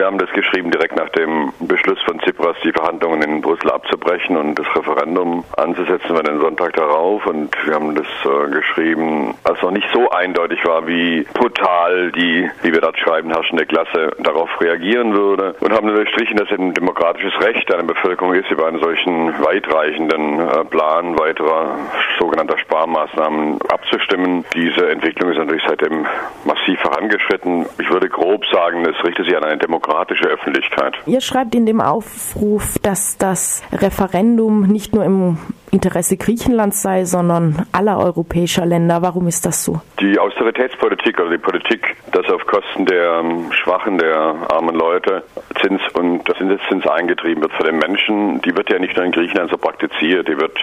Wir haben das geschrieben direkt nach dem Beschluss von Tsipras, die Verhandlungen in Brüssel abzubrechen und das Referendum anzusetzen für den Sonntag darauf. Und wir haben das äh, geschrieben, als noch nicht so eindeutig war, wie brutal die, wie wir dort schreiben, herrschende Klasse darauf reagieren würde. Und haben unterstrichen, dass es ein demokratisches Recht einer Bevölkerung ist, über einen solchen weitreichenden äh, Plan weiterer sogenannter Sparmaßnahmen abzustimmen. Diese Entwicklung ist natürlich seitdem massiv vorangeschritten. Ich würde grob sagen, es richtet sich an eine demokratische Öffentlichkeit. Ihr schreibt in dem Aufruf, dass das Referendum nicht nur im Interesse Griechenlands sei, sondern aller europäischer Länder. Warum ist das so? Die Austeritätspolitik, also die Politik, dass auf Kosten der ähm, Schwachen, der armen Leute Zins und Zinseszins eingetrieben wird für den Menschen, die wird ja nicht nur in Griechenland so praktiziert, die wird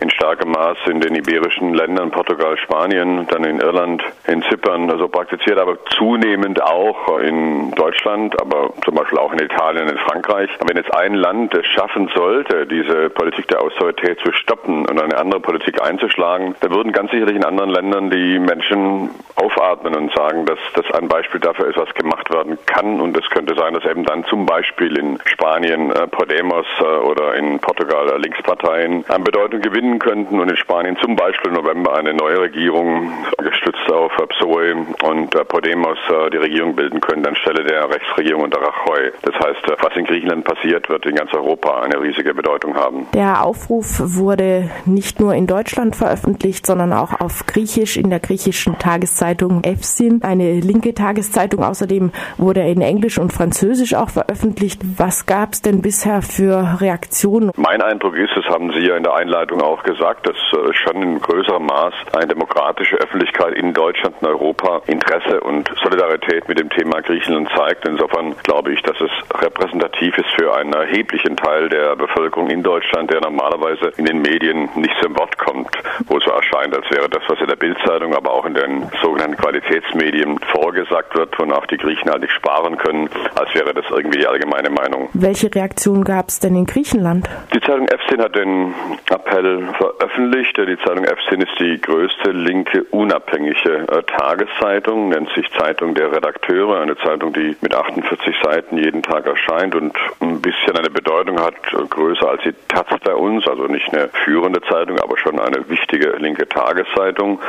in starkem Maß in den iberischen Ländern, Portugal, Spanien, dann in Irland, in Zypern so praktiziert, aber zunehmend auch in Deutschland, aber zum Beispiel auch in Italien, in Frankreich. wenn jetzt ein Land es schaffen sollte, diese Politik der Austerität zu stoppen und eine andere Politik einzuschlagen, da würden ganz sicherlich in anderen Ländern die Menschen aufatmen und sagen, dass das ein Beispiel dafür ist, was gemacht werden kann. Und es könnte sein, dass eben dann zum Beispiel in Spanien äh, Podemos äh, oder in Portugal äh, Linksparteien an Bedeutung gewinnen könnten und in Spanien zum Beispiel im November eine neue Regierung gestützt auf PSOE und äh, Podemos äh, die Regierung bilden können anstelle der Rechtsregierung unter Rajoy. Das heißt, äh, was in Griechenland passiert, wird in ganz Europa eine riesige Bedeutung haben. Der Aufruf wurde wurde nicht nur in Deutschland veröffentlicht, sondern auch auf Griechisch in der griechischen Tageszeitung EFSIN, eine linke Tageszeitung. Außerdem wurde er in Englisch und Französisch auch veröffentlicht. Was gab es denn bisher für Reaktionen? Mein Eindruck ist, das haben Sie ja in der Einleitung auch gesagt, dass äh, schon in größerem Maß eine demokratische Öffentlichkeit in Deutschland und Europa Interesse und Solidarität mit dem Thema Griechenland zeigt. Insofern glaube ich, dass es repräsentativ ist für einen erheblichen Teil der Bevölkerung in Deutschland, der normalerweise in den Medien nicht zum Wort kommt, wo es so erscheint, als wäre das, was in der Bildzeitung, aber auch in den sogenannten Qualitätsmedien vorgesagt wird, wonach die Griechen halt nicht sparen können, als wäre das irgendwie die allgemeine Meinung. Welche Reaktion gab es denn in Griechenland? Die Zeitung EFSIN hat den Appell veröffentlicht. Die Zeitung EFSIN ist die größte linke unabhängige äh, Tageszeitung, nennt sich Zeitung der Redakteure, eine Zeitung, die mit 48 Seiten jeden Tag erscheint und ein bisschen eine Bedeutung hat, äh, größer als die Taz bei uns, also nicht eine führende Zeitung, aber schon eine wichtige linke Tageszeitung.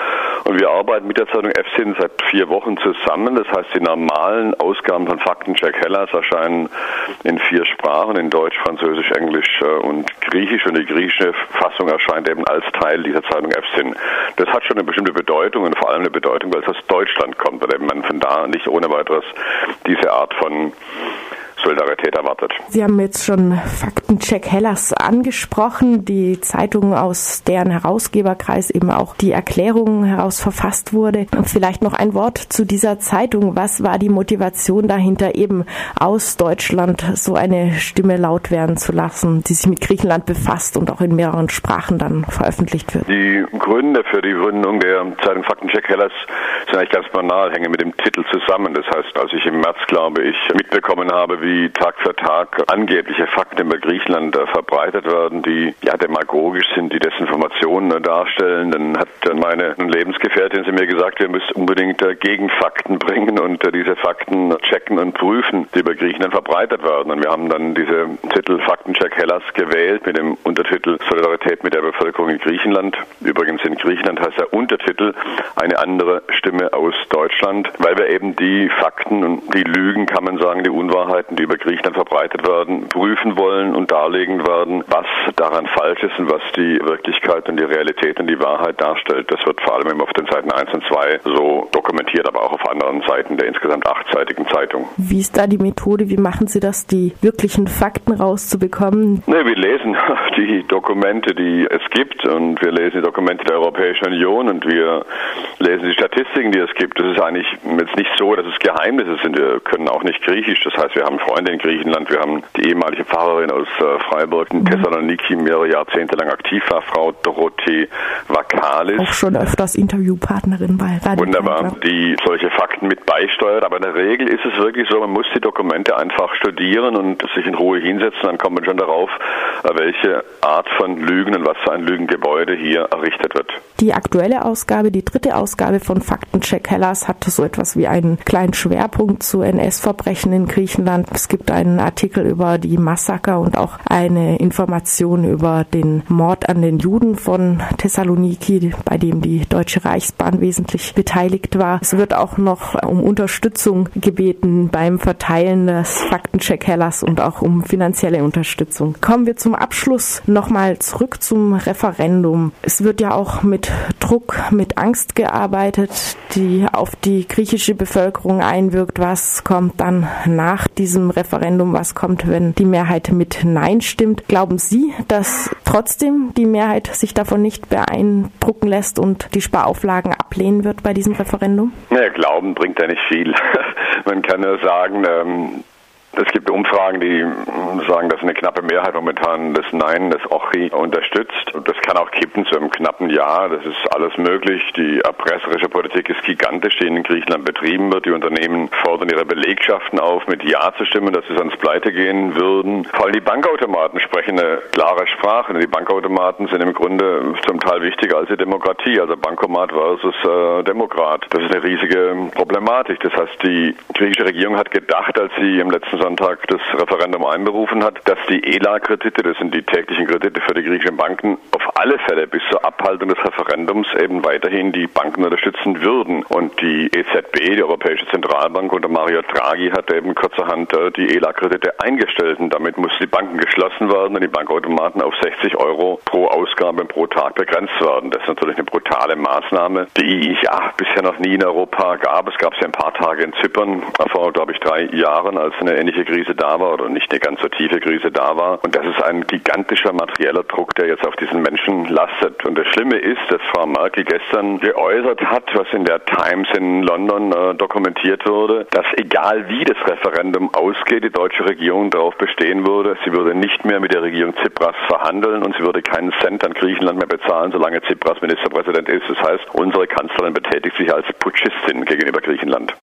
Und wir arbeiten mit der Zeitung FSIN seit vier Wochen zusammen. Das heißt, die normalen Ausgaben von Faktencheck Hellas erscheinen in vier Sprachen, in Deutsch, Französisch, Englisch äh, und Griechisch. Und die griechische Fassung erscheint eben als Teil dieser Zeitung FSIN. Das hat schon eine bestimmte Bedeutung und vor allem eine Bedeutung, weil es aus Deutschland kommt, weil man von da nicht ohne weiteres diese Art von Solidarität erwartet. Sie haben jetzt schon Faktencheck Hellas angesprochen, die Zeitung, aus deren Herausgeberkreis eben auch die Erklärung heraus verfasst wurde. Und vielleicht noch ein Wort zu dieser Zeitung. Was war die Motivation dahinter, eben aus Deutschland so eine Stimme laut werden zu lassen, die sich mit Griechenland befasst und auch in mehreren Sprachen dann veröffentlicht wird? Die Gründe für die Gründung der Zeitung Faktencheck Hellas sind eigentlich ganz banal, hängen mit dem Titel zusammen. Das heißt, als ich im März, glaube ich, mitbekommen habe, wie wie Tag für Tag angebliche Fakten über Griechenland äh, verbreitet werden, die ja demagogisch sind, die Desinformationen äh, darstellen. Dann hat meine Lebensgefährtin sie mir gesagt, wir müssen unbedingt äh, Gegenfakten bringen und diese Fakten checken und prüfen, die über Griechenland verbreitet werden. Und wir haben dann diese Titel Faktencheck Hellas gewählt mit dem Untertitel Solidarität mit der Bevölkerung in Griechenland. Übrigens in Griechenland heißt der Untertitel eine andere Stimme aus Deutschland, weil wir eben die Fakten und die Lügen, kann man sagen, die Unwahrheiten, die über Griechenland verbreitet werden, prüfen wollen und darlegen werden, was daran falsch ist und was die Wirklichkeit und die Realität und die Wahrheit darstellt. Das wird vor allem immer auf den Seiten 1 und 2 so dokumentiert, aber auch auf anderen Seiten der insgesamt achtseitigen Zeitung. Wie ist da die Methode? Wie machen Sie das, die wirklichen Fakten rauszubekommen? Ne, wir lesen die Dokumente, die es gibt und wir lesen die Dokumente der Europäischen Union und wir lesen die Statistiken, die es gibt. Es ist eigentlich jetzt nicht so, dass es Geheimnisse sind. Wir können auch nicht Griechisch. Das heißt, wir haben Freunde in Griechenland. Wir haben die ehemalige Pfarrerin aus äh, Freiburg in Thessaloniki, mehrere Jahrzehnte lang aktiv war, Frau Dorothee Vakalis. Auch schon öfters Interviewpartnerin bei Radio Wunderbar, die solche Fakten mit beisteuert. Aber in der Regel ist es wirklich so, man muss die Dokumente einfach studieren und sich in Ruhe hinsetzen. Dann kommt man schon darauf, welche Art von Lügen und was für ein Lügengebäude hier errichtet wird. Die aktuelle Ausgabe, die dritte Ausgabe von Faktencheck Hellas, hat so etwas wie einen kleinen Schwerpunkt zu NS-Verbrechen in Griechenland Es gibt einen Artikel über die Massaker und auch eine Information über den Mord an den Juden von Thessaloniki, bei dem die Deutsche Reichsbahn wesentlich beteiligt war. Es wird auch noch um Unterstützung gebeten beim Verteilen des Faktencheck-Hellers und auch um finanzielle Unterstützung. Kommen wir zum Abschluss nochmal zurück zum Referendum. Es wird ja auch mit Druck, mit Angst gearbeitet, die auf die griechische Bevölkerung einwirkt. Was kommt dann nach diesem Referendum? Was kommt, wenn die Mehrheit mit Nein stimmt? Glauben Sie, dass trotzdem die Mehrheit sich davon nicht beeindrucken lässt und die Sparauflagen ablehnen wird bei diesem Referendum? Ja, Glauben bringt ja nicht viel. Man kann nur sagen, ähm, es gibt Umfragen, die sagen, dass eine knappe Mehrheit momentan das Nein, das Ochi unterstützt. Das kann auch kippen zu einem knappen Ja. Das ist alles möglich. Die erpresserische Politik ist gigantisch, die in Griechenland betrieben wird. Die Unternehmen fordern ihre Belegschaften auf, mit Ja zu stimmen, dass sie sonst pleite gehen würden. Vor allem die Bankautomaten sprechen eine klare Sprache. Die Bankautomaten sind im Grunde zum Teil wichtiger als die Demokratie. Also Bankomat versus äh, Demokrat. Das ist eine riesige Problematik. Das heißt, die griechische Regierung hat gedacht, als sie im letzten Sonntag das Referendum einberufen hat, dass die ELA-Kredite, das sind die täglichen Kredite für die griechischen Banken, auf alle Fälle bis zur Abhaltung des Referendums eben weiterhin die Banken unterstützen würden. Und die EZB, die Europäische Zentralbank unter Mario Draghi, hat eben kurzerhand äh, die ELA-Kredite eingestellt. Und damit mussten die Banken geschlossen werden und die Bankautomaten auf 60 Euro pro Ausgabe pro Tag begrenzt werden. Das ist natürlich eine brutale Maßnahme, die ja bisher noch nie in Europa gab. Es gab sie ein paar Tage in Zypern vor, glaube ich, drei Jahren, als eine ähnliche Krise da war oder nicht eine ganz so tiefe Krise da war. Und das ist ein gigantischer materieller Druck, der jetzt auf diesen Menschen lastet. Und das Schlimme ist, dass Frau Merkel gestern geäußert hat, was in der Times in London äh, dokumentiert wurde, dass egal wie das Referendum ausgeht, die deutsche Regierung darauf bestehen würde, sie würde nicht mehr mit der Regierung Tsipras verhandeln und sie würde keinen Cent an Griechenland mehr bezahlen, solange Tsipras Ministerpräsident ist. Das heißt, unsere Kanzlerin betätigt sich als Putschistin gegenüber Griechenland.